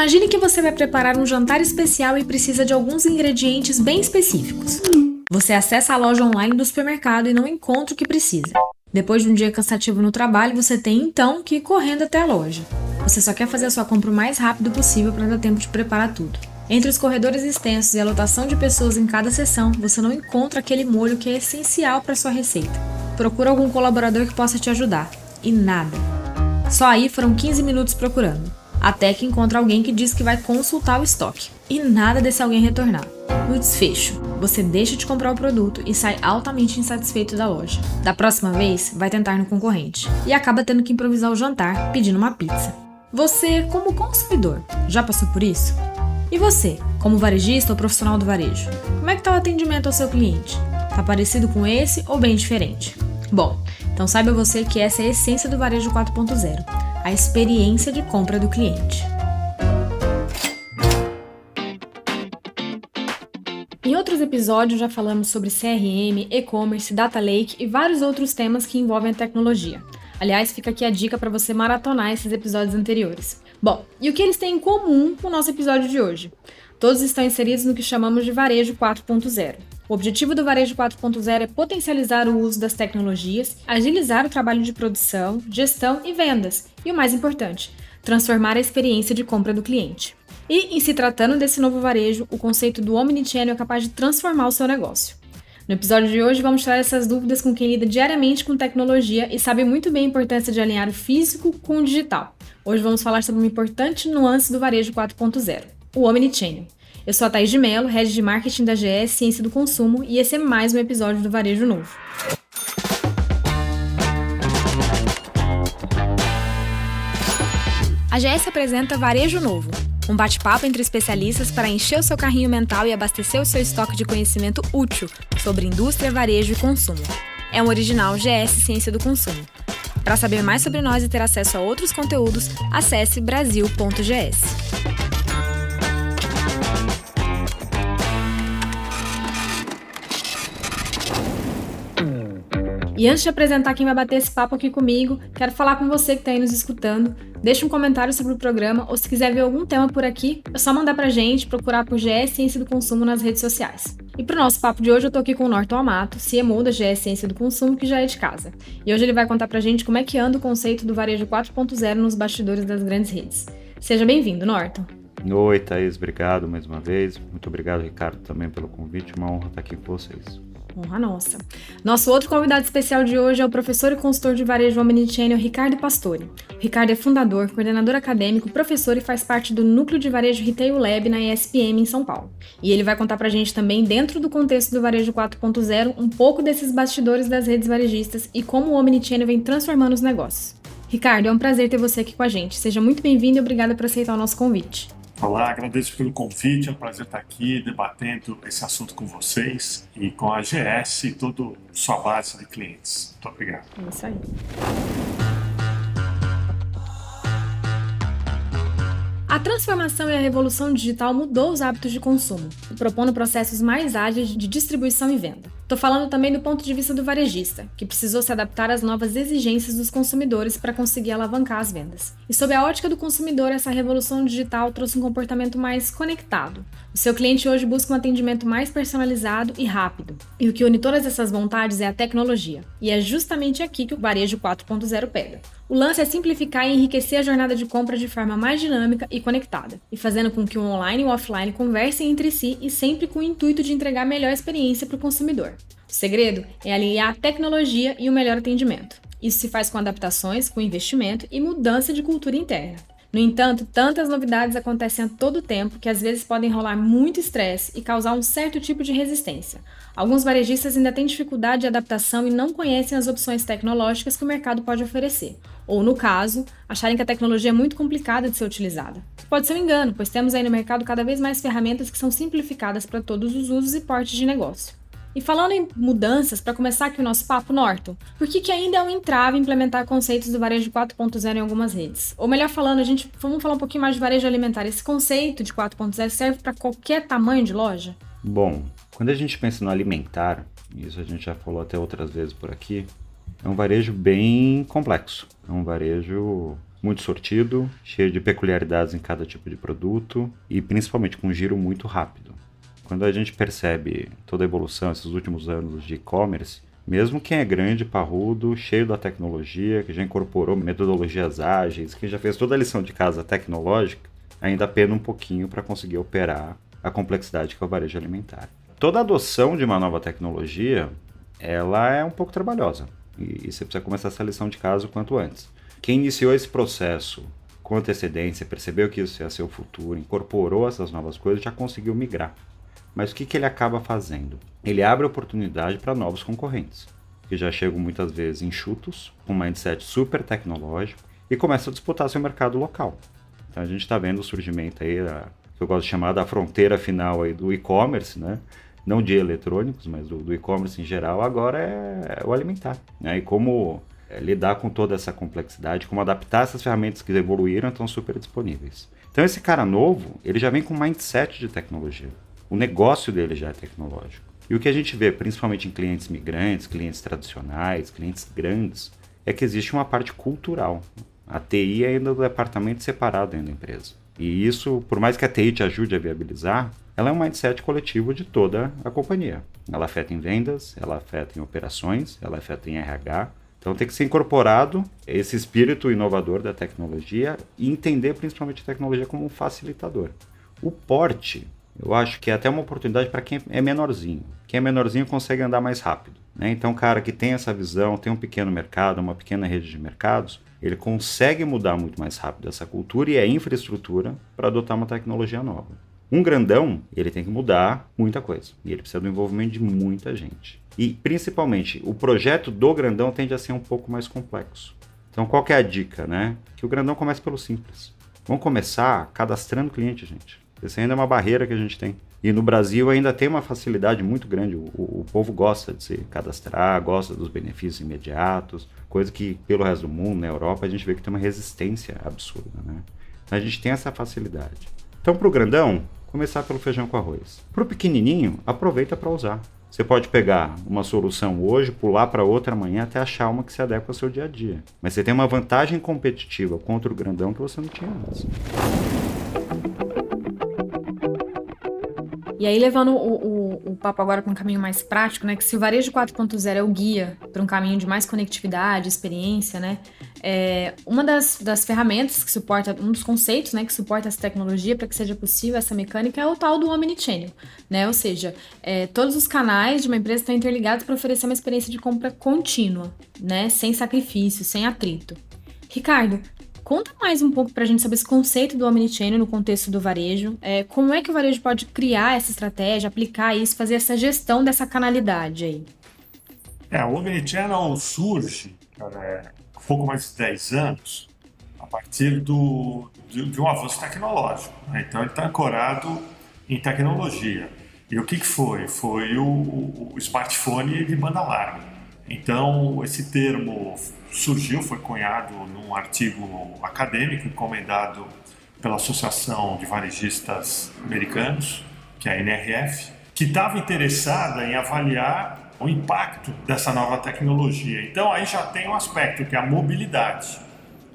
Imagine que você vai preparar um jantar especial e precisa de alguns ingredientes bem específicos. Você acessa a loja online do supermercado e não encontra o que precisa. Depois de um dia cansativo no trabalho, você tem então que ir correndo até a loja. Você só quer fazer a sua compra o mais rápido possível para dar tempo de preparar tudo. Entre os corredores extensos e a lotação de pessoas em cada sessão, você não encontra aquele molho que é essencial para sua receita. Procura algum colaborador que possa te ajudar. E nada. Só aí foram 15 minutos procurando, até que encontra alguém que diz que vai consultar o estoque. E nada desse alguém retornar. No desfecho, você deixa de comprar o produto e sai altamente insatisfeito da loja. Da próxima vez, vai tentar no concorrente e acaba tendo que improvisar o jantar pedindo uma pizza. Você, como consumidor, já passou por isso? E você, como varejista ou profissional do varejo, como é que está o atendimento ao seu cliente? Tá parecido com esse ou bem diferente? Bom, então saiba você que essa é a essência do varejo 4.0, a experiência de compra do cliente. Em outros episódios já falamos sobre CRM, e-commerce, data lake e vários outros temas que envolvem a tecnologia. Aliás, fica aqui a dica para você maratonar esses episódios anteriores. Bom, e o que eles têm em comum com o nosso episódio de hoje? Todos estão inseridos no que chamamos de Varejo 4.0. O objetivo do Varejo 4.0 é potencializar o uso das tecnologias, agilizar o trabalho de produção, gestão e vendas, e o mais importante, transformar a experiência de compra do cliente. E, em se tratando desse novo varejo, o conceito do Omnichannel é capaz de transformar o seu negócio. No episódio de hoje, vamos tirar essas dúvidas com quem lida diariamente com tecnologia e sabe muito bem a importância de alinhar o físico com o digital. Hoje vamos falar sobre uma importante nuance do varejo 4.0, o Omnichannel. Eu sou a Thaís de Mello, Head de Marketing da GS Ciência do Consumo, e esse é mais um episódio do Varejo Novo. A GS apresenta Varejo Novo, um bate-papo entre especialistas para encher o seu carrinho mental e abastecer o seu estoque de conhecimento útil sobre indústria, varejo e consumo. É um original GS Ciência do Consumo. Para saber mais sobre nós e ter acesso a outros conteúdos, acesse brasil.gs. E antes de apresentar quem vai bater esse papo aqui comigo, quero falar com você que está aí nos escutando. Deixe um comentário sobre o programa ou se quiser ver algum tema por aqui, é só mandar pra gente, procurar por GS Ciência do Consumo nas redes sociais. E pro nosso papo de hoje eu tô aqui com o Norton Amato, CMO da GS Ciência do Consumo, que já é de casa. E hoje ele vai contar pra gente como é que anda o conceito do varejo 4.0 nos bastidores das grandes redes. Seja bem-vindo, Norton. Oi, Thaís, obrigado mais uma vez. Muito obrigado, Ricardo, também pelo convite. Uma honra estar aqui com vocês. Honra nossa. Nosso outro convidado especial de hoje é o professor e consultor de varejo Omnichannel Ricardo Pastore. O Ricardo é fundador, coordenador acadêmico, professor e faz parte do núcleo de varejo Retail Lab na ESPM em São Paulo. E ele vai contar pra gente também, dentro do contexto do varejo 4.0, um pouco desses bastidores das redes varejistas e como o Omnichannel vem transformando os negócios. Ricardo, é um prazer ter você aqui com a gente. Seja muito bem-vindo e obrigada por aceitar o nosso convite. Olá, agradeço pelo convite, é um prazer estar aqui debatendo esse assunto com vocês e com a GS e toda sua base de clientes. Muito obrigado. É isso aí. A transformação e a revolução digital mudou os hábitos de consumo, propondo processos mais ágeis de distribuição e venda. Estou falando também do ponto de vista do varejista, que precisou se adaptar às novas exigências dos consumidores para conseguir alavancar as vendas. E sob a ótica do consumidor, essa revolução digital trouxe um comportamento mais conectado. O seu cliente hoje busca um atendimento mais personalizado e rápido. E o que une todas essas vontades é a tecnologia. E é justamente aqui que o varejo 4.0 pega. O lance é simplificar e enriquecer a jornada de compra de forma mais dinâmica e conectada, e fazendo com que o online e o offline conversem entre si e sempre com o intuito de entregar melhor experiência para o consumidor. O segredo é aliar a tecnologia e o melhor atendimento. Isso se faz com adaptações, com investimento e mudança de cultura interna. No entanto, tantas novidades acontecem a todo tempo que às vezes podem rolar muito estresse e causar um certo tipo de resistência. Alguns varejistas ainda têm dificuldade de adaptação e não conhecem as opções tecnológicas que o mercado pode oferecer, ou, no caso, acharem que a tecnologia é muito complicada de ser utilizada. Pode ser um engano, pois temos aí no mercado cada vez mais ferramentas que são simplificadas para todos os usos e portes de negócio. E falando em mudanças, para começar aqui o nosso papo, Norton, por que, que ainda é um entrave implementar conceitos do varejo 4.0 em algumas redes? Ou melhor falando, a gente vamos falar um pouquinho mais de varejo alimentar. Esse conceito de 4.0 serve para qualquer tamanho de loja? Bom, quando a gente pensa no alimentar, isso a gente já falou até outras vezes por aqui, é um varejo bem complexo. É um varejo muito sortido, cheio de peculiaridades em cada tipo de produto e principalmente com um giro muito rápido. Quando a gente percebe toda a evolução esses últimos anos de e-commerce, mesmo quem é grande, parrudo, cheio da tecnologia, que já incorporou metodologias ágeis, que já fez toda a lição de casa tecnológica, ainda pena um pouquinho para conseguir operar a complexidade que é o varejo alimentar. Toda adoção de uma nova tecnologia, ela é um pouco trabalhosa. E, você precisa começar essa lição de casa o quanto antes. Quem iniciou esse processo com antecedência, percebeu que isso ia ser o futuro, incorporou essas novas coisas, já conseguiu migrar. Mas o que, que ele acaba fazendo? Ele abre oportunidade para novos concorrentes, que já chegam muitas vezes enxutos, com um mindset super tecnológico, e começam a disputar seu mercado local. Então a gente está vendo o surgimento aí, a, que eu gosto de chamar da fronteira final aí do e-commerce, né? não de eletrônicos, mas do, do e-commerce em geral, agora é, o alimentar. Né? E como é, lidar com toda essa complexidade, como adaptar essas ferramentas que evoluíram estão super disponíveis. Então esse cara novo, ele já vem com mindset de tecnologia. O negócio dele já é tecnológico. E o que a gente vê, principalmente em clientes migrantes, clientes tradicionais, clientes grandes, é que existe uma parte cultural. A TI é ainda do departamento separado dentro da empresa. E isso, por mais que a TI te ajude a viabilizar, ela é um mindset coletivo de toda a companhia. Ela afeta em vendas, ela afeta em operações, ela afeta em RH, então tem que ser incorporado esse espírito inovador da tecnologia e entender principalmente a tecnologia como um facilitador. O porte, eu acho que é até uma oportunidade para quem é menorzinho. Quem é menorzinho consegue andar mais rápido. Né? Então, cara que tem essa visão, tem um pequeno mercado, uma pequena rede de mercados, ele consegue mudar muito mais rápido essa cultura e a infraestrutura para adotar uma tecnologia nova. Um grandão, ele tem que mudar muita coisa. E ele precisa do envolvimento de muita gente. E principalmente, o projeto do grandão tende a ser um pouco mais complexo. Então, qual é a dica, né? Que o grandão comece pelo simples. Vamos começar cadastrando cliente, gente. Essa ainda é uma barreira que a gente tem. E no Brasil ainda tem uma facilidade muito grande. O, o, povo gosta de se cadastrar, gosta dos benefícios imediatos, coisa que pelo resto do mundo, na Europa, a gente vê que tem uma resistência absurda, né? Então a gente tem essa facilidade. Então, para o grandão, começar pelo feijão com arroz. Para o pequenininho, aproveita para usar. Você pode pegar uma solução hoje, pular para outra amanhã até achar uma que se adequa ao seu dia a dia. Mas você tem uma vantagem competitiva contra o grandão que você não tinha antes. E aí, levando o, o, o, papo agora para um caminho mais prático, né? Que se o varejo 4.0 é o guia para um caminho de mais conectividade, experiência, né? É, uma das, das ferramentas que suporta, um dos conceitos, né, que suporta essa tecnologia para que seja possível essa mecânica é o tal do omnichannel, né? Ou seja, é, todos os canais de uma empresa estão interligados para oferecer uma experiência de compra contínua, né? Sem sacrifício, sem atrito. Ricardo, Conta mais um pouco para a gente sobre esse conceito do Omnichannel no contexto do varejo. É, como é que o varejo pode criar essa estratégia, aplicar isso, fazer essa gestão dessa canalidade aí? É, o Omnichannel surge, cara, é, um pouco mais de 10 anos, a partir do, de, de um avanço tecnológico. Né? Então, ele está ancorado em tecnologia. E o que, que foi? Foi o, o smartphone de banda larga. Então, esse termo surgiu, foi cunhado num artigo acadêmico encomendado pela Associação de Varejistas Americanos, que é a NRF, que estava interessada em avaliar o impacto dessa nova tecnologia. Então aí já tem um aspecto que é a mobilidade.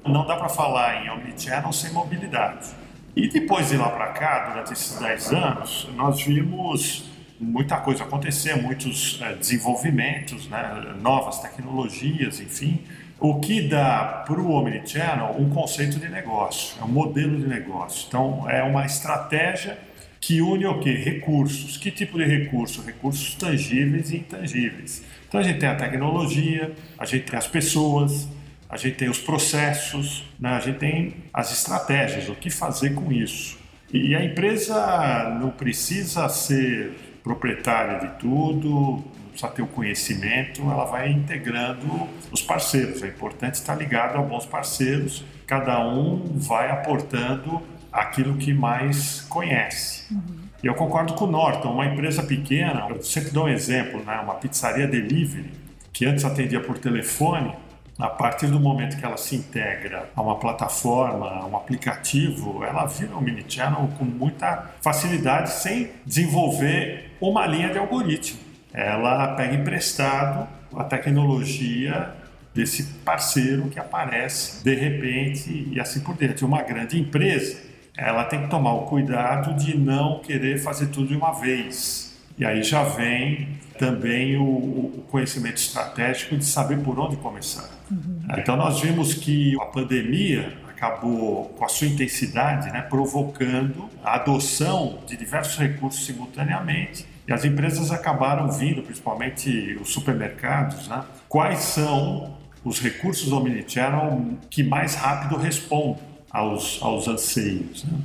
Não dá para falar em omnichannel sem mobilidade. E depois de lá para cá, durante esses 10 anos, nós vimos muita coisa acontecer, muitos é, desenvolvimentos, né, novas tecnologias, enfim, o que dá para o Omnichannel um conceito de negócio, é um modelo de negócio. Então, é uma estratégia que une o quê? Recursos. Que tipo de recurso? Recursos tangíveis e intangíveis. Então, a gente tem a tecnologia, a gente tem as pessoas, a gente tem os processos, né? a gente tem as estratégias, o que fazer com isso. E a empresa não precisa ser proprietária de tudo, precisa ter o conhecimento, ela vai integrando os parceiros. É importante estar ligado a bons parceiros, cada um vai aportando aquilo que mais conhece. Uhum. Eu concordo com o Norton, uma empresa pequena, eu sempre dou um exemplo, né? uma pizzaria delivery, que antes atendia por telefone, a partir do momento que ela se integra a uma plataforma, a um aplicativo, ela vira um mini channel com muita facilidade sem desenvolver uma linha de algoritmo ela pega emprestado a tecnologia desse parceiro que aparece de repente e assim por diante. Uma grande empresa, ela tem que tomar o cuidado de não querer fazer tudo de uma vez. E aí já vem também o, o conhecimento estratégico de saber por onde começar. Uhum. Então nós vimos que a pandemia acabou, com a sua intensidade, né, provocando a adoção de diversos recursos simultaneamente. E as empresas acabaram vindo, principalmente os supermercados, né, quais são os recursos omnichannel que mais rápido respondem aos, aos anseios. Né?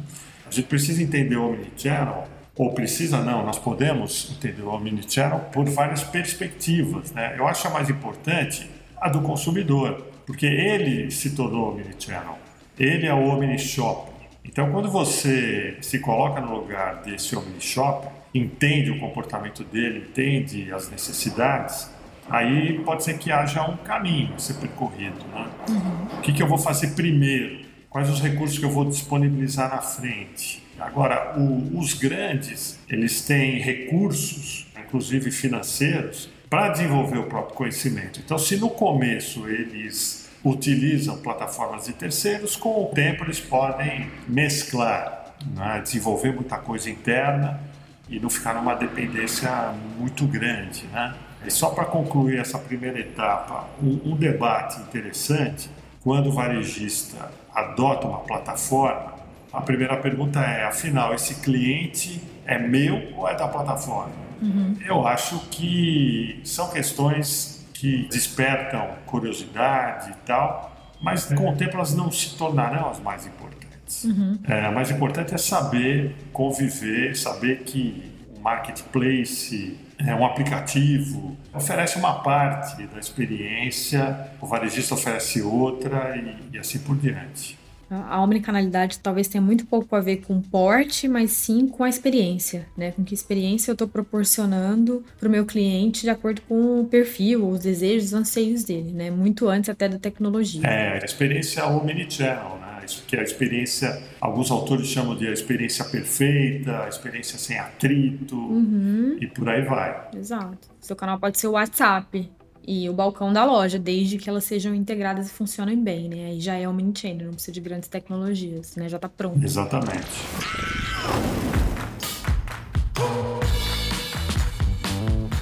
A gente precisa entender o omnichannel, ou precisa não, nós podemos entender o omnichannel por várias perspectivas. Né? Eu acho a mais importante a do consumidor, porque ele se tornou omnichannel. Ele é o Omni Shopper. Então, quando você se coloca no lugar desse Omni Shopper, entende o comportamento dele, entende as necessidades, aí pode ser que haja um caminho a ser percorrido. Né? Uhum. O que, que eu vou fazer primeiro? Quais os recursos que eu vou disponibilizar na frente? Agora, o, os grandes, eles têm recursos, inclusive financeiros, para desenvolver o próprio conhecimento. Então, se no começo eles utilizam plataformas de terceiros, com o tempo eles podem mesclar, né? desenvolver muita coisa interna e não ficar numa dependência muito grande. Né? E só para concluir essa primeira etapa, um, um debate interessante, quando o varejista adota uma plataforma, a primeira pergunta é, afinal, esse cliente é meu ou é da plataforma? Uhum. Eu acho que são questões que despertam curiosidade e tal, mas com o tempo elas não se tornarão as mais importantes. Uhum. É, a mais importante é saber conviver, saber que o marketplace é um aplicativo, oferece uma parte da experiência, o varejista oferece outra e, e assim por diante. A omnicanalidade talvez tenha muito pouco a ver com porte, mas sim com a experiência, né? Com que experiência eu estou proporcionando para o meu cliente de acordo com o perfil, os desejos, os anseios dele, né? Muito antes até da tecnologia. É, a experiência omnichannel, né? Isso que é a experiência, alguns autores chamam de a experiência perfeita, a experiência sem atrito uhum. e por aí vai. Exato. Seu canal pode ser o WhatsApp, e o balcão da loja, desde que elas sejam integradas e funcionem bem, né? Aí já é um mini-chain, não precisa de grandes tecnologias, né? Já está pronto. Exatamente.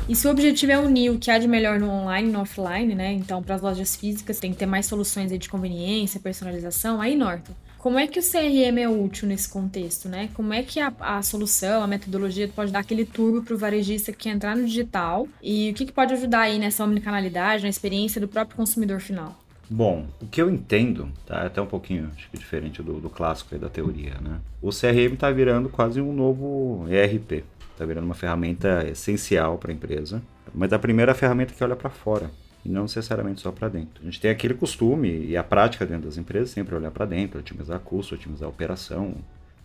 E se o objetivo é unir o que há de melhor no online e no offline, né? Então, para as lojas físicas tem que ter mais soluções de conveniência, personalização, aí Norton. Como é que o CRM é útil nesse contexto, né? Como é que a, a solução, a metodologia pode dar aquele turbo para o varejista que entrar no digital e o que, que pode ajudar aí nessa omnicanalidade, na experiência do próprio consumidor final? Bom, o que eu entendo, tá? É até um pouquinho acho que diferente do, do clássico aí da teoria, né? O CRM está virando quase um novo ERP, está virando uma ferramenta essencial para a empresa, mas a primeira ferramenta que olha para fora e não necessariamente só para dentro. A gente tem aquele costume e a prática dentro das empresas sempre olhar para dentro, otimizar custo, otimizar a operação,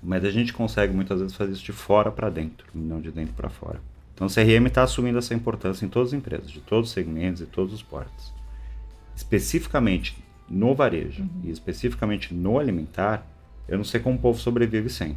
mas a gente consegue muitas vezes fazer isso de fora para dentro, não de dentro para fora. Então o CRM está assumindo essa importância em todas as empresas, de todos os segmentos e todos os portos. Especificamente no varejo uhum. e especificamente no alimentar, eu não sei como o povo sobrevive sem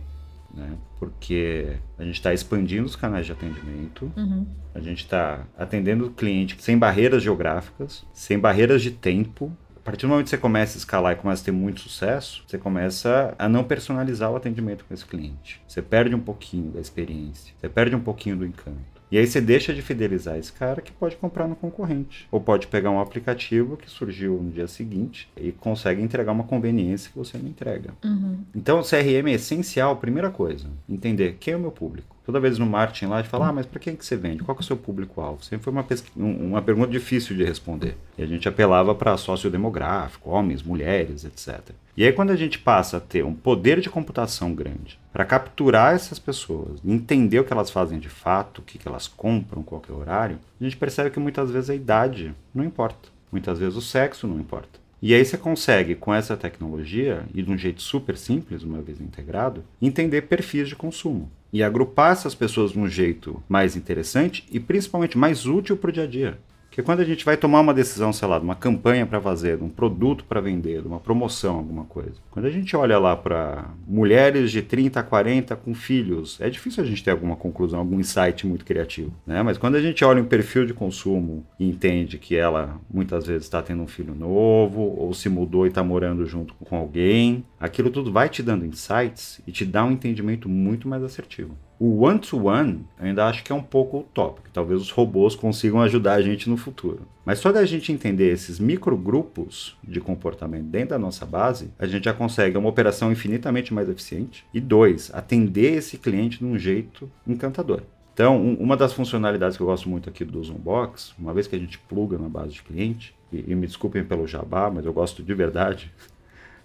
né? Porque a gente está expandindo os canais de atendimento, uhum. a gente está atendendo o cliente sem barreiras geográficas, sem barreiras de tempo. A partir do momento que você começa a escalar e começa a ter muito sucesso, você começa a não personalizar o atendimento com esse cliente. Você perde um pouquinho da experiência, você perde um pouquinho do encanto. E aí você deixa de fidelizar esse cara que pode comprar no concorrente. Ou pode pegar um aplicativo que surgiu no dia seguinte e consegue entregar uma conveniência que você não entrega. Uhum. Então o CRM é essencial, primeira coisa, entender quem é o meu público. Toda vez no marketing lá, de falar, ah, mas para quem que você vende? Qual que é o seu público-alvo? Sempre foi uma, uma pergunta difícil de responder. E a gente apelava para sociodemográfico, homens, mulheres, etc. E aí quando a gente passa a ter um poder de computação grande para capturar essas pessoas, entender o que elas fazem de fato, o que, que elas compram, qual é o horário, a gente percebe que muitas vezes a idade não importa. Muitas vezes o sexo não importa. E aí você consegue, com essa tecnologia, e de um jeito super simples, uma vez integrado, entender perfis de consumo e agrupar essas pessoas de um jeito mais interessante e principalmente mais útil para o dia a dia. Porque quando a gente vai tomar uma decisão, sei lá, de uma campanha para fazer, de um produto para vender, de uma promoção, alguma coisa. Quando a gente olha lá para mulheres de 30 a 40 com filhos, é difícil a gente ter alguma conclusão, algum insight muito criativo, né? Mas quando a gente olha um perfil de consumo e entende que ela muitas vezes está tendo um filho novo ou se mudou e está morando junto com alguém, aquilo tudo vai te dando insights e te dá um entendimento muito mais assertivo. O one-to-one ainda acho que é um pouco utópico. Talvez os robôs consigam ajudar a gente no futuro. Mas só da gente entender esses microgrupos de comportamento dentro da nossa base, a gente já consegue uma operação infinitamente mais eficiente. E dois, atender esse cliente de um jeito encantador. Então, um, uma das funcionalidades que eu gosto muito aqui do Zoombox, uma vez que a gente pluga na base de cliente, e, e me desculpem pelo jabá, mas eu gosto de verdade,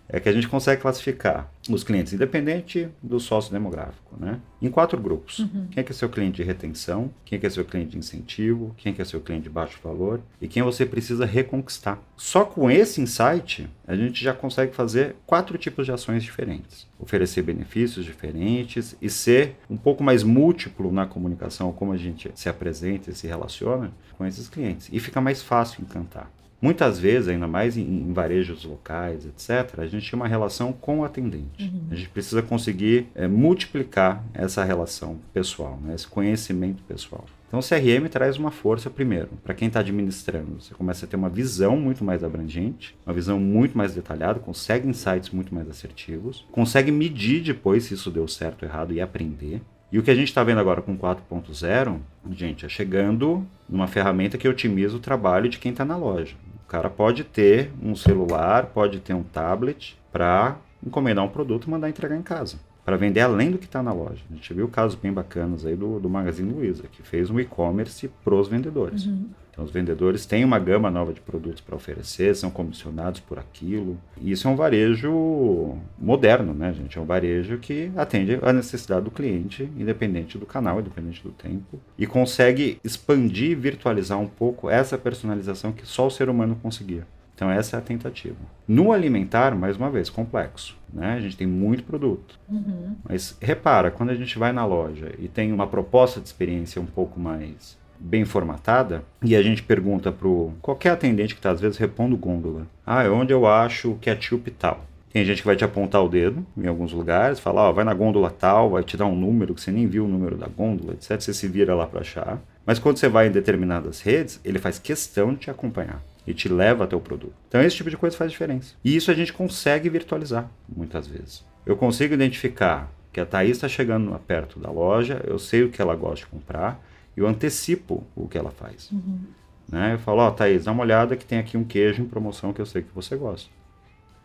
é que a gente consegue classificar os clientes independente do sócio demográfico, né? Em quatro grupos. Uhum. Quem é que é seu cliente de retenção, quem é que é seu cliente de incentivo, quem é que é seu cliente de baixo valor e quem você precisa reconquistar. Só com esse insight, a gente já consegue fazer quatro tipos de ações diferentes. Oferecer benefícios diferentes e ser um pouco mais múltiplo na comunicação, como a gente se apresenta e se relaciona com esses clientes. E fica mais fácil encantar. Muitas vezes, ainda mais em, em, varejos locais, etc., a gente tem uma relação com o atendente. Uhum. A gente precisa conseguir é, multiplicar essa relação pessoal, né, esse conhecimento pessoal. Então o CRM traz uma força primeiro, para quem está administrando. Você começa a ter uma visão muito mais abrangente, uma visão muito mais detalhada, consegue insights muito mais assertivos, consegue medir depois se isso deu certo ou errado e aprender. E o que a gente está vendo agora com 4.0, gente, é chegando numa ferramenta que otimiza o trabalho de quem está na loja cara pode ter um celular, pode ter um tablet para encomendar um produto e mandar entregar em casa. Para vender além do que está na loja. A gente viu casos bem bacanas aí do, do Magazine Luiza, que fez um e-commerce para os vendedores. Uhum. Então, os vendedores têm uma gama nova de produtos para oferecer, são comissionados por aquilo. E isso é um varejo moderno, né, gente? É um varejo que atende a necessidade do cliente, independente do canal, independente do tempo, e consegue expandir e virtualizar um pouco essa personalização que só o ser humano conseguia. Então, essa é a tentativa. No alimentar, mais uma vez, complexo. Né? A gente tem muito produto. Uhum. Mas repara, quando a gente vai na loja e tem uma proposta de experiência um pouco mais bem formatada e a gente pergunta para qualquer atendente que está às vezes repondo gôndola, ah, é onde eu acho o ketchup tal. Tem gente que vai te apontar o dedo em alguns lugares, falar, ó, vai na gôndola tal, vai te dar um número que você nem viu o número da gôndola, etc. Você se vira lá para achar. Mas quando você vai em determinadas redes, ele faz questão de te acompanhar e te leva até o produto. Então esse tipo de coisa faz diferença. E isso a gente consegue virtualizar muitas vezes. Eu consigo identificar que a Thaís está chegando perto da loja, eu sei o que ela gosta de comprar, eu antecipo o que ela faz. Uhum. Né? Eu falo, ó, oh, Thaís, dá uma olhada que tem aqui um queijo em promoção que eu sei que você gosta.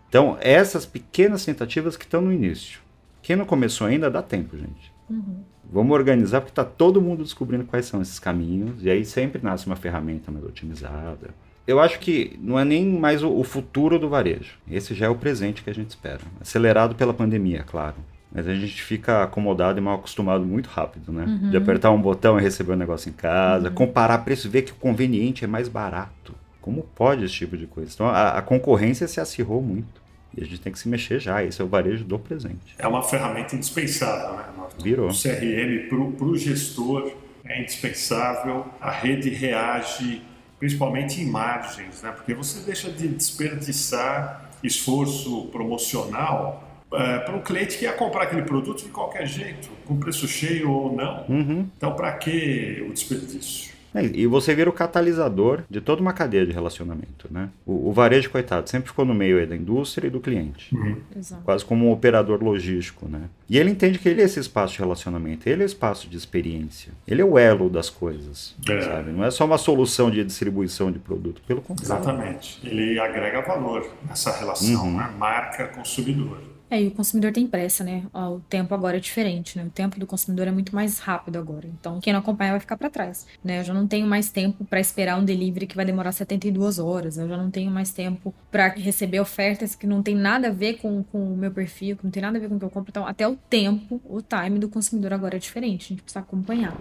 Então, essas pequenas tentativas que estão no início. Quem não começou ainda, dá tempo, gente. Uhum. Vamos organizar, porque está todo mundo descobrindo quais são esses caminhos, e aí sempre nasce uma ferramenta mais otimizada. Eu acho que não é nem mais o, o futuro do varejo. Esse já é o presente que a gente espera. Acelerado pela pandemia, claro. Mas a gente fica acomodado e mal acostumado muito rápido, né? Uhum. De apertar um botão e receber o um negócio em casa, uhum. comparar preço e ver que o conveniente é mais barato. Como pode esse tipo de coisa? Então a, a, concorrência se acirrou muito. E a gente tem que se mexer já. Esse é o varejo do presente. É uma ferramenta indispensável, né? Virou. O CRM para o gestor é indispensável. A rede reage principalmente em margens, né? Porque você deixa de desperdiçar esforço promocional é, para um cliente que ia comprar aquele produto de qualquer jeito, com preço cheio ou não. Uhum. Então, para que o desperdício? É, e você vira o catalisador de toda uma cadeia de relacionamento, né? O, o varejo, coitado, sempre ficou no meio da indústria e do cliente. Uhum. Quase como um operador logístico, né? E ele entende que ele é esse espaço de relacionamento, ele é o espaço de experiência. Ele é o elo das coisas, é. sabe? Não é só uma solução de distribuição de produto, pelo contrário. Exatamente. Ele agrega valor nessa relação, uhum. né? Marca-consumidor. É, e o consumidor tem pressa, né? O tempo agora é diferente, né? O tempo do consumidor é muito mais rápido agora. Então, quem não acompanha vai ficar para trás, né? Eu já não tenho mais tempo para esperar um delivery que vai demorar 72 horas. Eu já não tenho mais tempo para receber ofertas que não tem nada a ver com, com o meu perfil, que não tem nada a ver com o que eu compro. Então, até o tempo, o time do consumidor agora é diferente. A gente precisa acompanhar.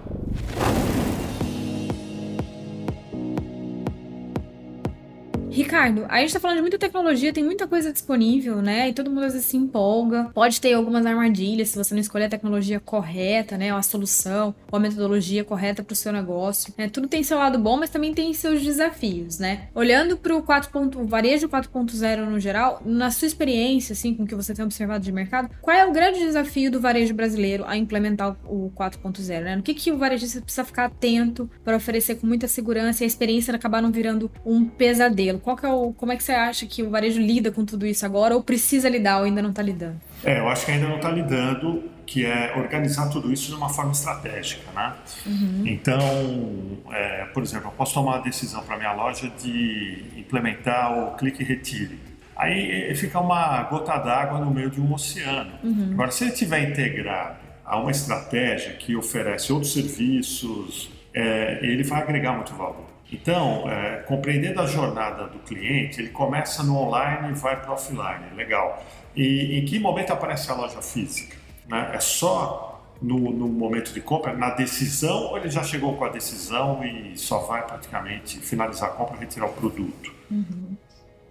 Ricardo, a gente tá falando de muita tecnologia, tem muita coisa disponível, né? E todo mundo às vezes se empolga. Pode ter algumas armadilhas se você não escolher a tecnologia correta, né? Ou a solução, ou a metodologia correta para o seu negócio. Né? Tudo tem seu lado bom, mas também tem seus desafios, né? Olhando para o 4. o varejo 4.0 no geral, na sua experiência, assim, com o que você tem observado de mercado, qual é o grande desafio do varejo brasileiro a implementar o 4.0, né? Que, que o varejista precisa ficar atento para oferecer com muita segurança e a experiência acabar não virando um pesadelo? Qual é o, como é que você acha que o varejo lida com tudo isso agora ou precisa lidar ou ainda não está lidando? É, eu acho que ainda não está lidando, que é organizar tudo isso de uma forma estratégica, né? Uhum. Então, é, por exemplo, eu posso tomar a decisão para minha loja de implementar o clique retire. Aí fica uma gota d'água no meio de um oceano. Uhum. Agora, se ele tiver integrado a uma estratégia que oferece outros serviços, é, ele vai agregar muito valor. Então, é, compreendendo a jornada do cliente, ele começa no online e vai para o offline, legal. E em que momento aparece a loja física? Né? É só no, no, momento de compra, na decisão, ou ele já chegou com a decisão e só vai praticamente finalizar a compra e retirar o produto? Uhum.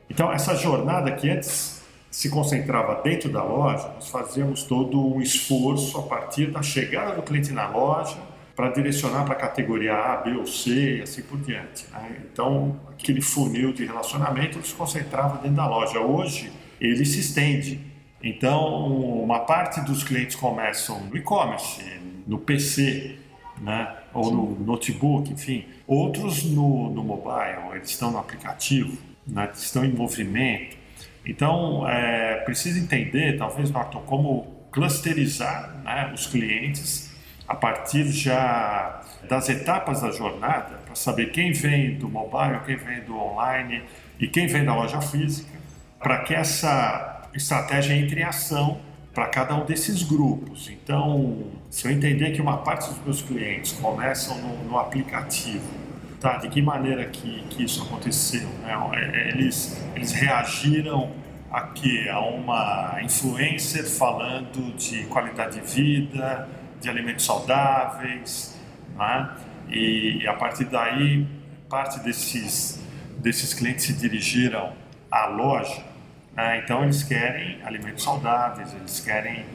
Então, essa jornada que antes se concentrava dentro da loja, nós fazíamos todo um esforço a partir da chegada do cliente na loja para direcionar para a categoria A, B ou C e assim por diante. Né? Então, aquele funil de relacionamento se concentrava dentro da loja. Hoje, ele se estende. Então, uma parte dos clientes começam no e-commerce, no PC, né? ou no notebook, enfim. Outros no, no mobile, eles estão no aplicativo, né? estão em movimento. Então, é, precisa entender, talvez, Norton, como clusterizar né, os clientes a partir já das etapas da jornada, para saber quem vem do mobile, quem vem do online e quem vem da loja física, para que essa estratégia entre em ação para cada um desses grupos. Então, se eu entender que uma parte dos meus clientes começam no, no aplicativo, tá? de que maneira que, que isso aconteceu? Né? É, eles, eles reagiram a que a uma influencer falando de qualidade de vida, de alimentos saudáveis, né? e a partir daí parte desses desses clientes se dirigiram à loja, né? então eles querem alimentos saudáveis, eles querem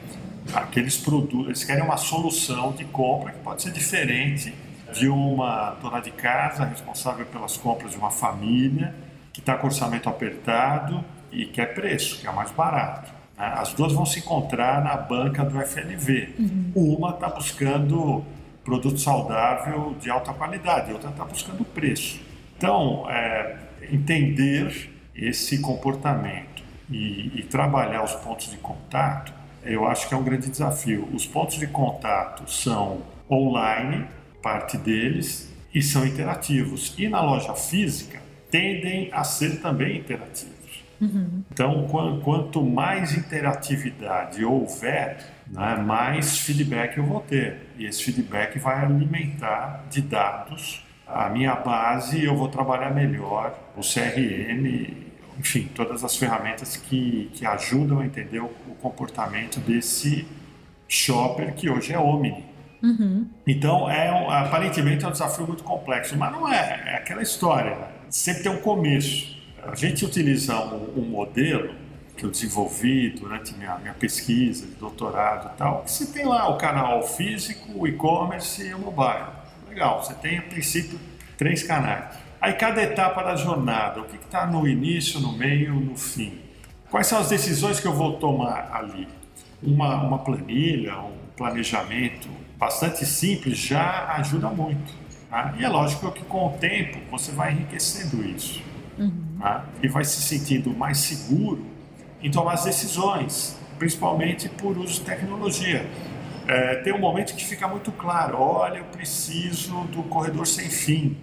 aqueles produtos, eles querem uma solução de compra que pode ser diferente de uma dona de casa responsável pelas compras de uma família que está com orçamento apertado e quer preço, que é mais barato. As duas vão se encontrar na banca do FNV. Uhum. Uma está buscando produto saudável de alta qualidade, a outra está buscando preço. Então, é, entender esse comportamento e, e trabalhar os pontos de contato, eu acho que é um grande desafio. Os pontos de contato são online, parte deles, e são interativos. E na loja física, tendem a ser também interativos. Uhum. Então, quanto mais interatividade houver, né, mais feedback eu vou ter. E esse feedback vai alimentar de dados a minha base e eu vou trabalhar melhor o CRM, enfim, todas as ferramentas que, que ajudam a entender o, o comportamento desse shopper que hoje é Omni. Uhum. Então, é aparentemente é um desafio muito complexo, mas não é. É aquela história. Sempre tem um começo. A gente utiliza um, um modelo que eu desenvolvi durante minha, minha pesquisa de doutorado e tal, você tem lá o canal físico, o e-commerce e o mobile. Legal, você tem, a princípio, três canais. Aí cada etapa da jornada, o que está no início, no meio, no fim. Quais são as decisões que eu vou tomar ali? Uma, uma planilha, um planejamento bastante simples já ajuda muito. Tá? E é lógico que com o tempo você vai enriquecendo isso uhum. Tá? e vai se sentindo mais seguro em tomar as decisões, principalmente por uso de tecnologia. É, tem um momento que fica muito claro: olha, eu preciso do corredor sem fim.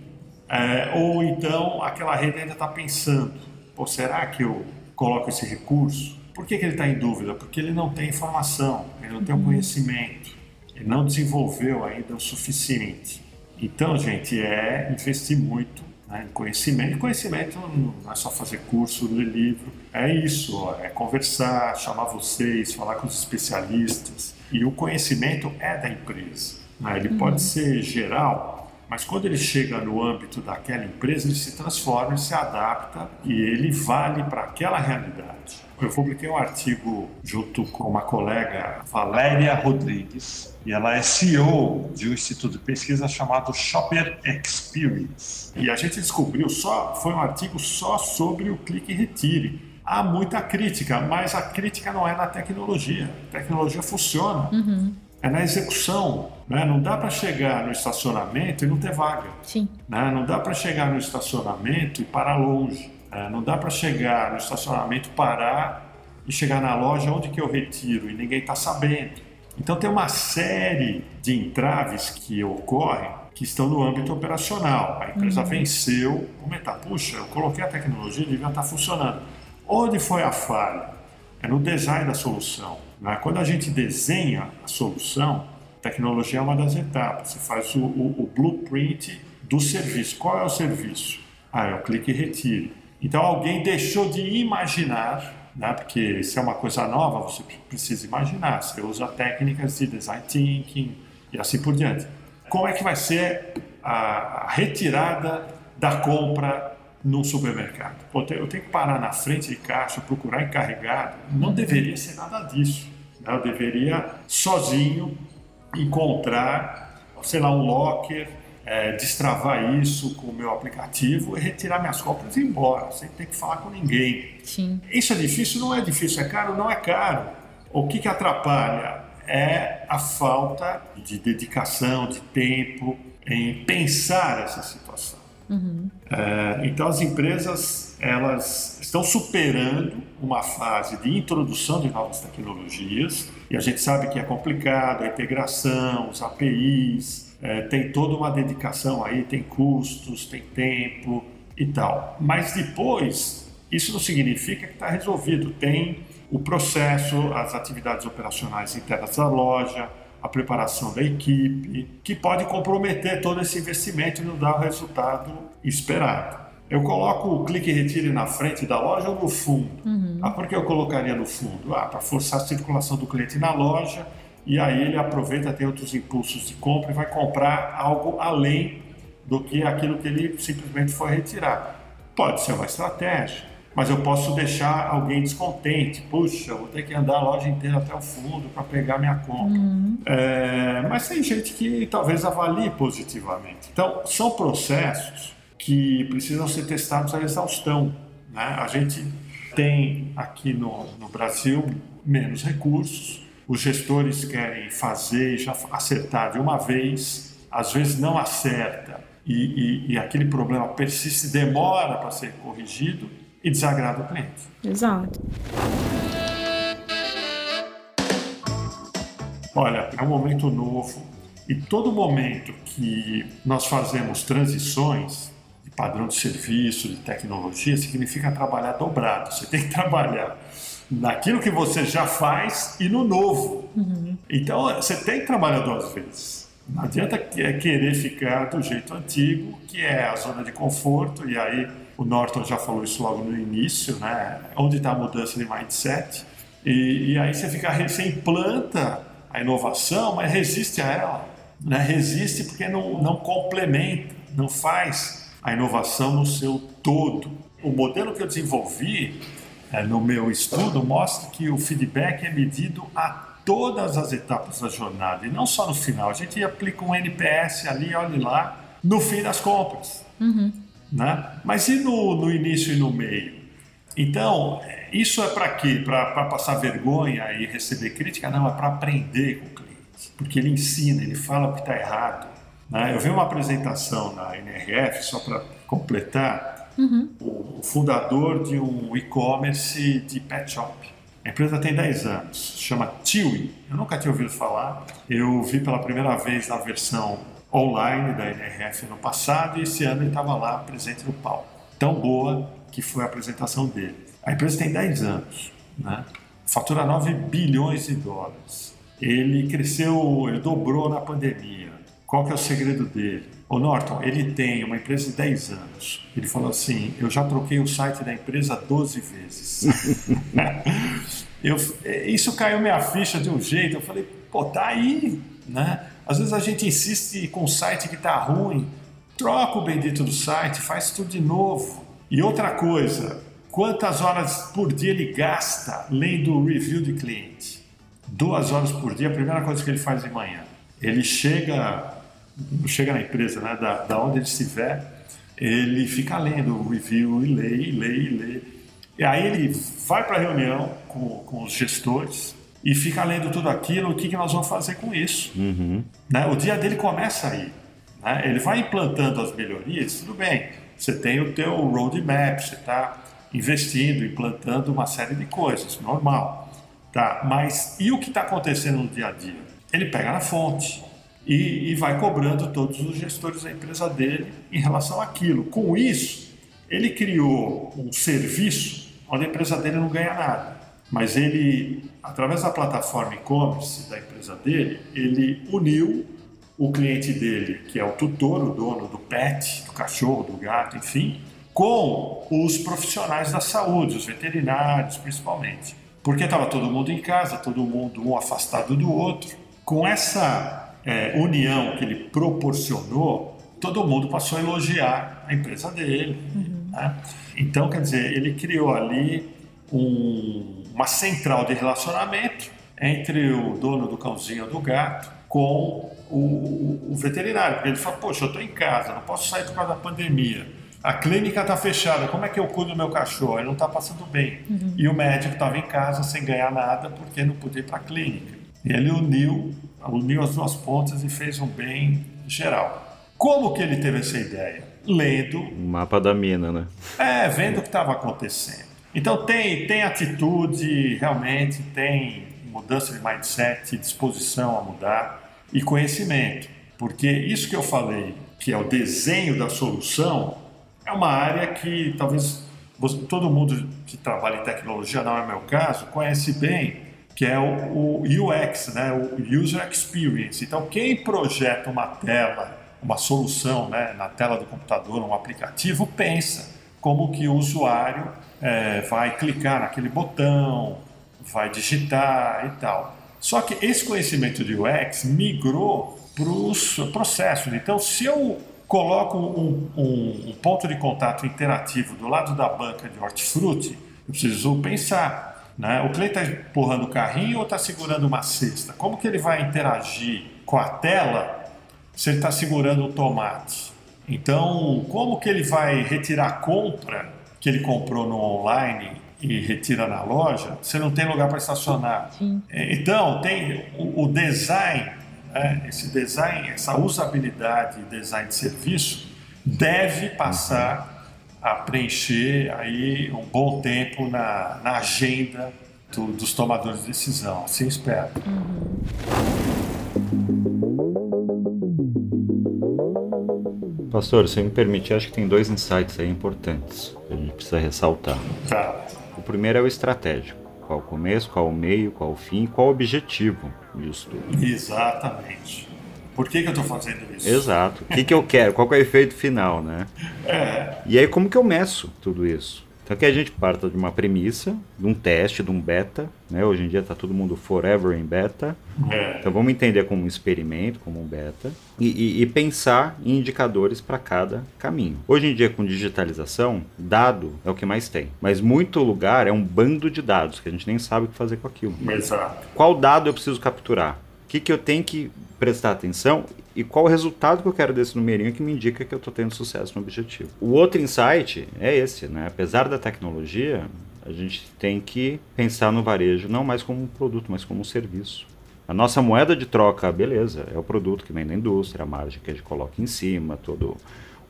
É, ou então aquela rede ainda está pensando: Pô, será que eu coloco esse recurso? Por que, que ele está em dúvida? Porque ele não tem informação, ele não tem o uhum. conhecimento, ele não desenvolveu ainda o suficiente. Então, gente, é investir muito né, conhecimento. Conhecimento não é só fazer curso, ler livro, é isso, ó, é conversar, chamar vocês, falar com os especialistas. E o conhecimento é da empresa. Né? Ele uhum. pode ser geral, mas quando ele chega no âmbito daquela empresa, ele se transforma, ele se adapta e ele vale para aquela realidade. Eu publiquei um artigo junto com uma colega, Valéria Rodrigues, e ela é CEO de um instituto de pesquisa chamado Shopper Experience. E a gente descobriu só, foi um artigo só sobre o clique e retire. Há muita crítica, mas a crítica não é na tecnologia. A tecnologia funciona. Uhum. É na execução. Né? Não dá para chegar no estacionamento e não ter vaga. Sim. Né? Não dá para chegar no estacionamento e parar longe. Né? Não dá para chegar no estacionamento, parar e chegar na loja onde que eu retiro e ninguém está sabendo. Então tem uma série de entraves que ocorrem que estão no âmbito operacional. A empresa Uhum. venceu, comentar, puxa, eu coloquei a tecnologia, devia estar funcionando. Onde foi a falha? É no design da solução. né? Quando a gente desenha a solução, tecnologia é uma das etapas. Você faz o, o- o blueprint do serviço. Qual é o serviço? Ah, é o clique e retire. Então alguém deixou de imaginar, né? porque se é uma coisa nova, você precisa imaginar. Você usa técnicas de design thinking e assim por diante. Como é que vai ser a, retirada da compra num supermercado? Pô, eu tenho que parar na frente de caixa, procurar encarregado. Não deveria ser nada disso. né? Eu deveria, sozinho, encontrar, sei lá, um locker, é, destravar isso com o meu aplicativo e retirar minhas compras e ir embora, sem ter que falar com ninguém. Sim. Isso é difícil? Não é difícil. É caro? Não é caro. O que, que atrapalha é a falta de dedicação, de tempo em pensar essa situação. É, então as empresas elas estão superando uma fase de introdução de novas tecnologias e a gente sabe que é complicado a integração, os APIs, é, tem toda uma dedicação aí, tem custos, tem tempo e tal. Mas depois isso não significa que está resolvido. Tem o processo, as atividades operacionais internas da loja, a preparação da equipe, que pode comprometer todo esse investimento e não dar o resultado esperado. Eu coloco o clique e retire na frente da loja ou no fundo? Ah, por que eu colocaria no fundo? Ah, para forçar a circulação do cliente na loja e aí ele aproveita, tem outros impulsos de compra e vai comprar algo além do que aquilo que ele simplesmente foi retirar. Pode ser uma estratégia, mas eu posso deixar alguém descontente. Puxa, vou ter que andar a loja inteira até o fundo para pegar minha compra. É, mas tem gente que talvez avalie positivamente. Então, são processos que precisam ser testados à exaustão. Né? A gente tem aqui no, no Brasil menos recursos, os gestores querem fazer e já acertar de uma vez, às vezes não acerta e, e, e aquele problema persiste, demora para ser corrigido e desagrada o cliente. Exato. Olha, é um momento novo e todo momento que nós fazemos transições padrão de serviço, de tecnologia, significa trabalhar dobrado. Você tem que trabalhar naquilo que você já faz e no novo. Então, você tem que trabalhar duas vezes. Não adianta querer ficar do jeito antigo, que é a zona de conforto, e aí o Norton já falou isso logo no início, né? Onde está a mudança de mindset. E, e aí você fica, você implanta a inovação, mas resiste a ela. Né? Resiste porque não, não complementa, não faz a inovação no seu todo. O modelo que eu desenvolvi é, no meu estudo mostra que o feedback é medido a todas as etapas da jornada e não só no final. A gente aplica um NPS ali, olhe lá, no fim das compras. Uhum. Né? Mas e no, no início e no meio? Então, isso é para quê? Para passar vergonha e receber crítica? Não, é para aprender com o cliente. Porque ele ensina, ele fala o que está errado. Né? Eu vi uma apresentação na NRF, só para completar, Uhum. o fundador de um e-commerce de pet shop. A empresa tem 10 anos, chama Tiwi. Eu nunca tinha ouvido falar. Eu vi pela primeira vez na versão online da NRF no passado e esse ano ele estava lá presente no palco. Tão boa que foi a apresentação dele. A empresa tem 10 anos, né? fatura 9 bilhões de dólares. Ele cresceu, ele dobrou na pandemia. Qual que é o segredo dele? O Norton, ele tem uma empresa de 10 anos. Ele falou assim: Eu já troquei o site da empresa 12 vezes. eu, isso caiu minha ficha de um jeito. Eu falei: Pô, tá aí, né? Às vezes a gente insiste com um site que está ruim, troca o bendito do site, faz tudo de novo. E outra coisa, quantas horas por dia ele gasta lendo o review de cliente? Duas horas por dia, a primeira coisa que ele faz de manhã. Ele chega, chega na empresa, né, da, da onde ele estiver, ele fica lendo o review e lê, e lê, e lê. E aí ele vai para a reunião com, com os gestores e fica lendo tudo aquilo, o que, que nós vamos fazer com isso. Uhum. Né? O dia dele começa aí. Né? Ele vai implantando as melhorias, tudo bem. Você tem o teu roadmap, você está investindo, implantando uma série de coisas, normal. Tá? Mas e o que está acontecendo no dia a dia? Ele pega na fonte e, e vai cobrando todos os gestores da empresa dele em relação àquilo. Com isso, ele criou um serviço onde a empresa dele não ganha nada. Mas ele, através da plataforma e-commerce da empresa dele, ele uniu o cliente dele, que é o tutor, o dono do pet, do cachorro, do gato, enfim, com os profissionais da saúde, os veterinários principalmente. Porque estava todo mundo em casa, todo mundo um afastado do outro. Com essa é, união que ele proporcionou, todo mundo passou a elogiar a empresa dele. Uhum. Né? Então, quer dizer, ele criou ali um, uma central de relacionamento entre o dono do cãozinho do gato com o, o veterinário. Porque ele fala, poxa, eu estou em casa, não posso sair por causa da pandemia. A clínica está fechada, como é que eu cuido do meu cachorro? Ele não está passando bem. Uhum. E o médico estava em casa sem ganhar nada porque não podia ir para a clínica. E ele uniu, uniu as duas pontas e fez um bem geral. Como que ele teve essa ideia? Lendo. Mapa da mina, né? É, vendo o que estava acontecendo. Então tem, tem atitude, realmente, tem mudança de mindset, disposição a mudar e conhecimento. Porque isso que eu falei, que é o desenho da solução, é uma área que talvez todo mundo que trabalha em tecnologia, não é meu caso, conhece bem, que é o, UX, né? o User Experience. Então, quem projeta uma tela, uma solução né, na tela do computador, um aplicativo, pensa como que o usuário é, vai clicar naquele botão, vai digitar e tal. Só que esse conhecimento de UX migrou para os processos. Então, se eu coloco um, um, um, ponto de contato interativo do lado da banca de hortifruti, eu preciso pensar. Né? O cliente está empurrando o carrinho ou está segurando uma cesta? Como que ele vai interagir com a tela se ele está segurando o tomate? Então, como que ele vai retirar a compra que ele comprou no online e retira na loja, você não tem lugar para estacionar. Sim. É, então, tem o, o design, né, esse design, essa usabilidade e design de serviço deve passar a preencher aí um bom tempo na, na agenda do, dos tomadores de decisão. Assim espero. Uhum. Pastor, se me permitir, acho que tem dois insights aí importantes que a gente precisa ressaltar. Tá. O primeiro é o estratégico. Qual o começo, qual o meio, qual o fim, qual o objetivo disso tudo. Exatamente. Por que, que eu estou fazendo isso? Exato. O que, que eu quero? Qual que é o efeito final, né? É. E aí, como que eu meço tudo isso? Então que a gente parta de uma premissa, de um teste, de um beta, né? Hoje em dia está todo mundo forever em beta. É. Então vamos entender como um experimento, como um beta, e, e, e pensar em indicadores para cada caminho. Hoje em dia, com digitalização, dado é o que mais tem. Mas muito lugar é um bando de dados que a gente nem sabe o que fazer com aquilo. Exato. Qual dado eu preciso capturar? Que, que eu tenho que prestar atenção e qual o resultado que eu quero desse numerinho que me indica que eu estou tendo sucesso no objetivo. O outro insight é esse, né? Apesar da tecnologia, a gente tem que pensar no varejo não mais como um produto, mas como um serviço. A nossa moeda de troca, beleza, é o produto que vem da indústria, a margem que a gente coloca em cima, todo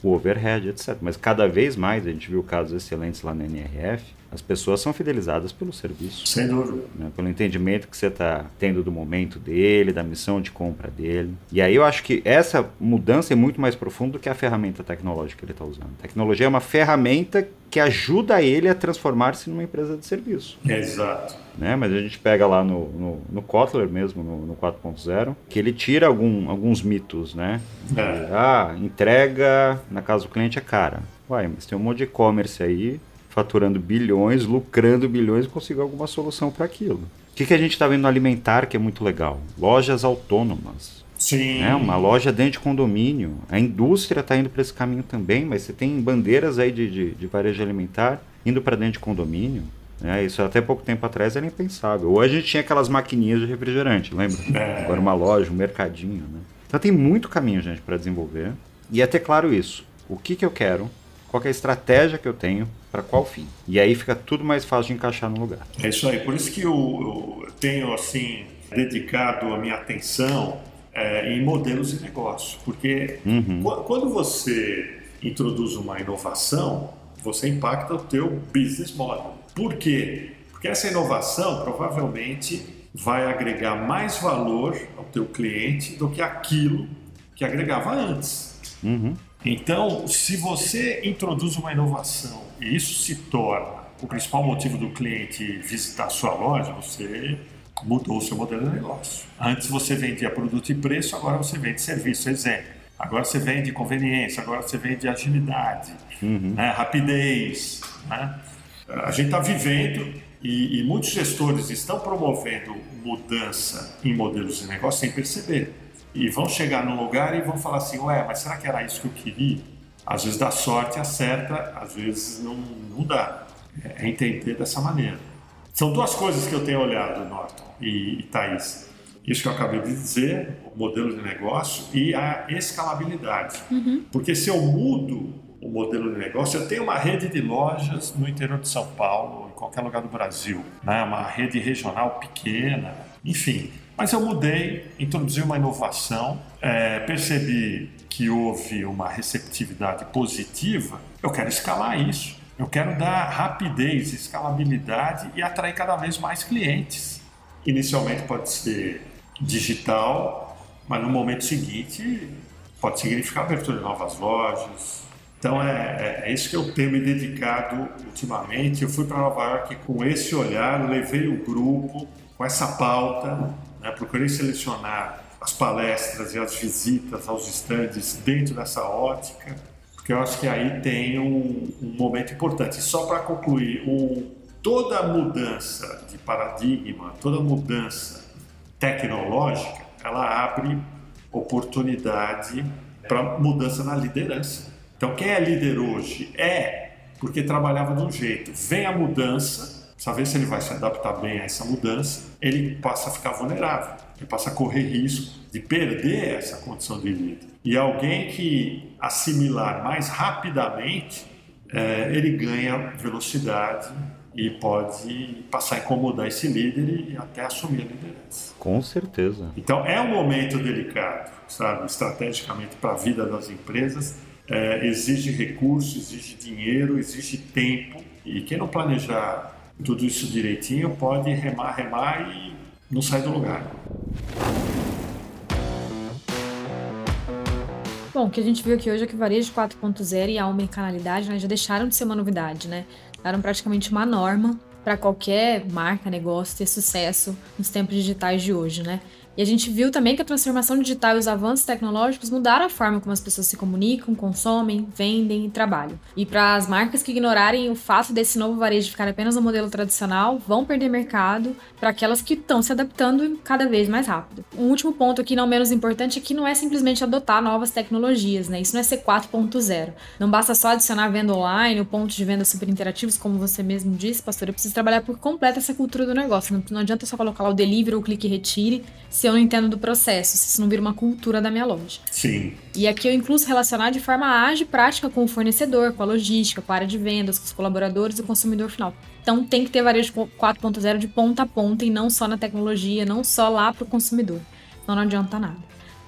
o overhead, etc. Mas cada vez mais, a gente viu casos excelentes lá na NRF, as pessoas são fidelizadas pelo serviço. Sem dúvida. Né? Pelo entendimento que você está tendo do momento dele, da missão de compra dele. E aí eu acho que essa mudança é muito mais profunda do que a ferramenta tecnológica que ele está usando. A tecnologia é uma ferramenta que ajuda ele a transformar-se numa empresa de serviço. Exato. Né? Mas a gente pega lá no, no, no Kotler mesmo, no, no 4.0, que ele tira algum, alguns mitos, né? É. ah, entrega na casa do cliente é cara. Uai, mas tem um monte de e-commerce aí faturando bilhões, lucrando bilhões e conseguir alguma solução para aquilo. O que, que a gente está vendo no alimentar que é muito legal? Lojas autônomas. Sim. Né? Uma loja dentro de condomínio. A indústria está indo para esse caminho também, mas você tem bandeiras aí de, de, de varejo alimentar indo para dentro de condomínio. Né? Isso até pouco tempo atrás era impensável. Ou a gente tinha aquelas maquininhas de refrigerante, lembra? É. Agora uma loja, um mercadinho. Né? Então tem muito caminho, gente, para desenvolver. E é ter claro isso. O que, que eu quero, qual que é a estratégia que eu tenho para qual fim. E aí fica tudo mais fácil de encaixar no lugar. É isso aí. Por isso que eu, eu tenho assim dedicado a minha atenção é, em modelos de negócio, porque uhum. quando você introduz uma inovação, você impacta o teu business model. Por quê? Porque essa inovação provavelmente vai agregar mais valor ao teu cliente do que aquilo que agregava antes. Uhum. Então, se você introduz uma inovação e isso se torna o principal motivo do cliente visitar a sua loja, você mudou o seu modelo de negócio. Antes você vendia produto e preço, agora você vende serviço, exemplo. Agora você vende conveniência, agora você vende agilidade, uhum. né, rapidez. Né? A gente está vivendo e, e, muitos gestores estão promovendo mudança em modelos de negócio sem perceber. E vão chegar num lugar e vão falar assim: Ué, mas será que era isso que eu queria? Às vezes dá sorte, acerta, às vezes não, não dá. É entender dessa maneira. São duas coisas que eu tenho olhado, Norton e, e Thaís. Isso que eu acabei de dizer, o modelo de negócio e a escalabilidade. Uhum. Porque se eu mudo o modelo de negócio, eu tenho uma rede de lojas no interior de São Paulo, em qualquer lugar do Brasil, né? uma rede regional pequena, enfim. Mas eu mudei, introduzi uma inovação, é, percebi que houve uma receptividade positiva, eu quero escalar isso. Eu quero dar rapidez, escalabilidade e atrair cada vez mais clientes. Inicialmente pode ser digital, mas no momento seguinte pode significar abertura de novas lojas. Então é, é, é isso que eu tenho me dedicado ultimamente. Eu fui para Nova York com esse olhar, levei o grupo com essa pauta, né? procurei selecionar as palestras e as visitas aos estandes dentro dessa ótica que eu acho que aí tem um, um momento importante. Só para concluir, o, toda mudança de paradigma, toda mudança tecnológica, ela abre oportunidade para mudança na liderança. Então, quem é líder hoje é porque trabalhava de um jeito. Vem a mudança, ver se ele vai se adaptar bem a essa mudança, ele passa a ficar vulnerável, ele passa a correr risco de perder essa condição de líder. E alguém que assimilar mais rapidamente, é, ele ganha velocidade e pode passar a incomodar esse líder e até assumir a liderança. Com certeza. Então é um momento delicado, sabe, estrategicamente para a vida das empresas. É, exige recursos, exige dinheiro, exige tempo. E quem não planejar tudo isso direitinho pode remar, remar e não sair do lugar. Bom, o que a gente viu aqui hoje é que o varejo 4.0 e a omnicanalidade né, já deixaram de ser uma novidade, né? Eram praticamente uma norma para qualquer marca, negócio ter sucesso nos tempos digitais de hoje, né? E a gente viu também que a transformação digital e os avanços tecnológicos mudaram a forma como as pessoas se comunicam, consomem, vendem e trabalham. E para as marcas que ignorarem o fato desse novo varejo ficar apenas no modelo tradicional, vão perder mercado para aquelas que estão se adaptando cada vez mais rápido. Um último ponto aqui, não menos importante, é que não é simplesmente adotar novas tecnologias, né? Isso não é ser 4.0. Não basta só adicionar venda online, o ponto de venda super interativos, como você mesmo disse, pastor. Eu preciso trabalhar por completo essa cultura do negócio. Não, não adianta só colocar lá o delivery ou o clique e retire se eu não entendo do processo, se isso não vira uma cultura da minha loja. Sim. E aqui eu incluo se relacionar de forma ágil e prática com o fornecedor, com a logística, com a área de vendas, com os colaboradores e o consumidor final. Então tem que ter varejo 4.0 de ponta a ponta e não só na tecnologia, não só lá para o consumidor. Então não adianta nada.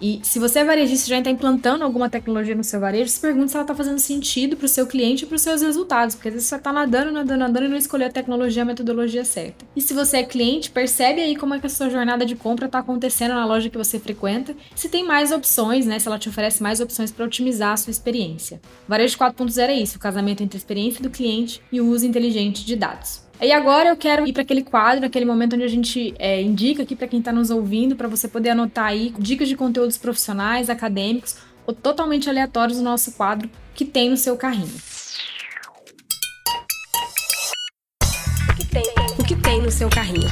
E se você é varejista e já está implantando alguma tecnologia no seu varejo, se pergunta se ela está fazendo sentido para o seu cliente e para os seus resultados, porque às vezes você está nadando, nadando, nadando e não escolheu a tecnologia, a metodologia certa. E se você é cliente, percebe aí como é que a sua jornada de compra está acontecendo na loja que você frequenta, se tem mais opções, né, se ela te oferece mais opções para otimizar a sua experiência. Varejo 4.0 é isso, o casamento entre a experiência do cliente e o uso inteligente de dados. E agora eu quero ir para aquele quadro, aquele momento onde a gente é, indica aqui para quem está nos ouvindo, para você poder anotar aí dicas de conteúdos profissionais, acadêmicos ou totalmente aleatórios do nosso quadro que tem no seu carrinho. O que tem, o que tem no seu carrinho?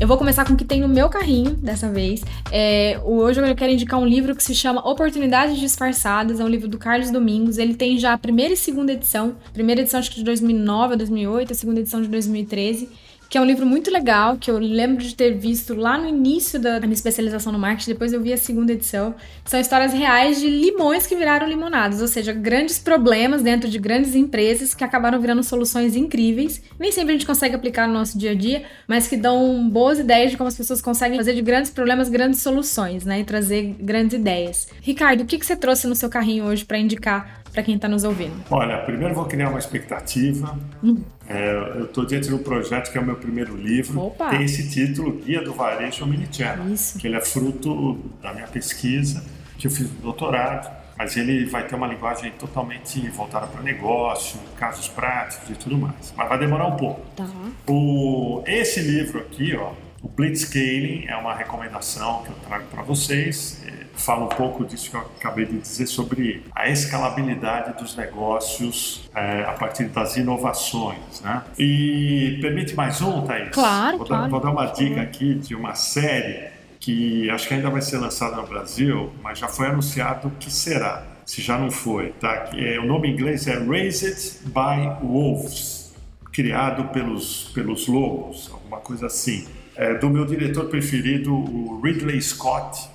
Eu vou começar com o que tem no meu carrinho dessa vez. É, hoje eu quero indicar um livro que se chama Oportunidades Disfarçadas. É um livro do Carlos Domingos. Ele tem já a primeira e segunda edição. Primeira edição acho que de 2009 a 2008, a segunda edição de 2013 que é um livro muito legal, que eu lembro de ter visto lá no início da minha especialização no marketing, depois eu vi a segunda edição. São histórias reais de limões que viraram limonadas, ou seja, grandes problemas dentro de grandes empresas que acabaram virando soluções incríveis. Nem sempre a gente consegue aplicar no nosso dia a dia, mas que dão boas ideias de como as pessoas conseguem fazer de grandes problemas grandes soluções, né? E trazer grandes ideias. Ricardo, o que, que você trouxe no seu carrinho hoje para indicar para quem está nos ouvindo? Olha, primeiro vou criar uma expectativa. Hum. É, eu estou diante de um projeto que é o meu primeiro livro. Opa. Tem esse título, Guia do Varejo Omnichannel, Isso. que ele é fruto da minha pesquisa, que eu fiz doutorado mas ele vai ter uma linguagem totalmente voltada para negócio, casos práticos e tudo mais. Mas vai demorar um pouco. Tá. O, esse livro aqui, ó, o Blitzscaling, é uma recomendação que eu trago para vocês fala um pouco disso que eu acabei de dizer sobre a escalabilidade dos negócios é, a partir das inovações, né? E permite mais um, Thaís? Claro, vou, claro. Dar, vou dar uma dica aqui de uma série que acho que ainda vai ser lançada no Brasil, mas já foi anunciado que será, se já não foi, tá? É, o nome em inglês é Raised by Wolves, criado pelos, pelos lobos, alguma coisa assim. É, do meu diretor preferido, o Ridley Scott,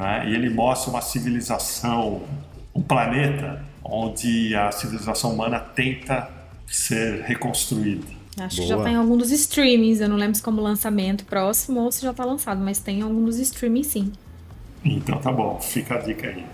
né? e ele mostra uma civilização, um planeta onde a civilização humana tenta ser reconstruída. Acho Boa. que já tem algum dos streamings, eu não lembro se como lançamento próximo ou se já tá lançado, mas tem algum dos streamings sim. Então tá bom, fica a dica aí.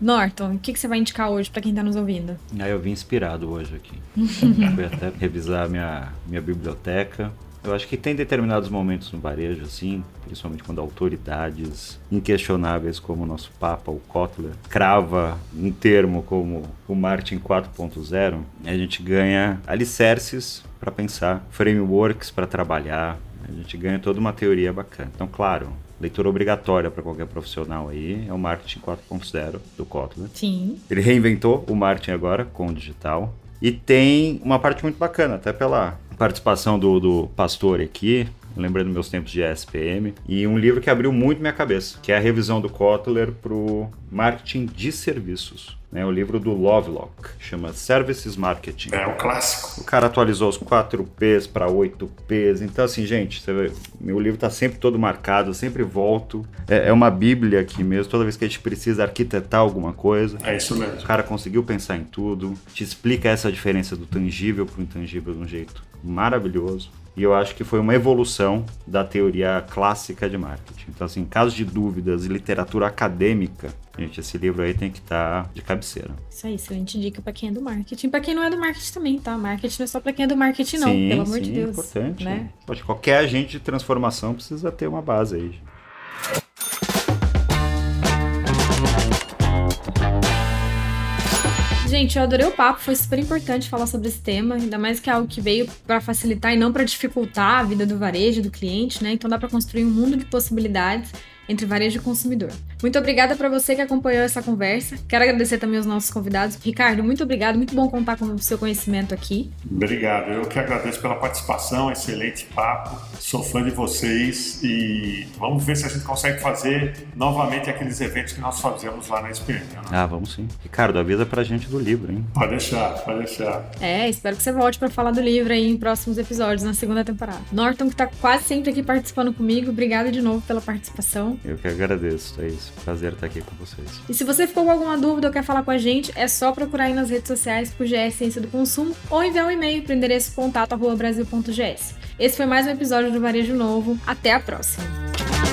Norton, o que, que você vai indicar hoje para quem tá nos ouvindo? Aí eu vim inspirado hoje aqui. Fui até revisar minha, minha biblioteca. Eu acho que tem determinados momentos no varejo, assim, principalmente quando autoridades inquestionáveis como o nosso Papa, o Kotler, crava um termo como o Martin 4.0, a gente ganha alicerces para pensar, frameworks para trabalhar, a gente ganha toda uma teoria bacana. Então, claro, leitura obrigatória para qualquer profissional aí é o Marketing 4.0 do Kotler. Sim. Ele reinventou o marketing agora com o digital. E tem uma parte muito bacana, até pela participação do, do pastor aqui, lembrando meus tempos de SPM, e um livro que abriu muito minha cabeça, que é a revisão do Kotler para o marketing de serviços. Né, o livro do Lovelock, chama Services Marketing. É um clássico. O cara atualizou os 4Ps para 8Ps. Então, assim, gente, vê, meu livro tá sempre todo marcado, eu sempre volto. É, é, uma bíblia aqui mesmo, toda vez que a gente precisa arquitetar alguma coisa. É isso mesmo. O cara conseguiu pensar em tudo, te explica essa diferença do tangível para o intangível de um jeito maravilhoso. E eu acho que foi uma evolução da teoria clássica de marketing. Então, assim, em caso de dúvidas e literatura acadêmica, gente, esse livro aí tem que estar tá de cabeceira. Isso aí, excelente dica para quem é do marketing. Para quem não é do marketing também, tá? Marketing não é só para quem é do marketing, não, sim, pelo amor sim, de Deus. importante. Né? Pode, qualquer agente de transformação precisa ter uma base aí. Gente, eu adorei o papo, foi super importante falar sobre esse tema, ainda mais que é algo que veio para facilitar e não para dificultar a vida do varejo, do cliente, né? Então dá para construir um mundo de possibilidades entre varejo e consumidor. Muito obrigada para você que acompanhou essa conversa. Quero agradecer também aos nossos convidados. Ricardo, muito obrigado, muito bom contar com o seu conhecimento aqui. Obrigado, eu que agradeço pela participação, excelente papo. Sou fã de vocês e vamos ver se a gente consegue fazer novamente aqueles eventos que nós fazemos lá na SPM. Né? Ah, vamos sim. Ricardo, avisa pra gente do livro, hein? Pode deixar, pode deixar. É, espero que você volte para falar do livro aí em próximos episódios, na segunda temporada. Norton, que tá quase sempre aqui participando comigo, obrigada de novo pela Eu que agradeço, é isso. Prazer estar aqui com vocês. E se você ficou com alguma dúvida ou quer falar com a gente, é só procurar aí nas redes sociais por GS Ciência do Consumo ou enviar um e-mail para o endereço contato@brasil.gs. Esse foi mais um episódio do Varejo Novo. Até a próxima!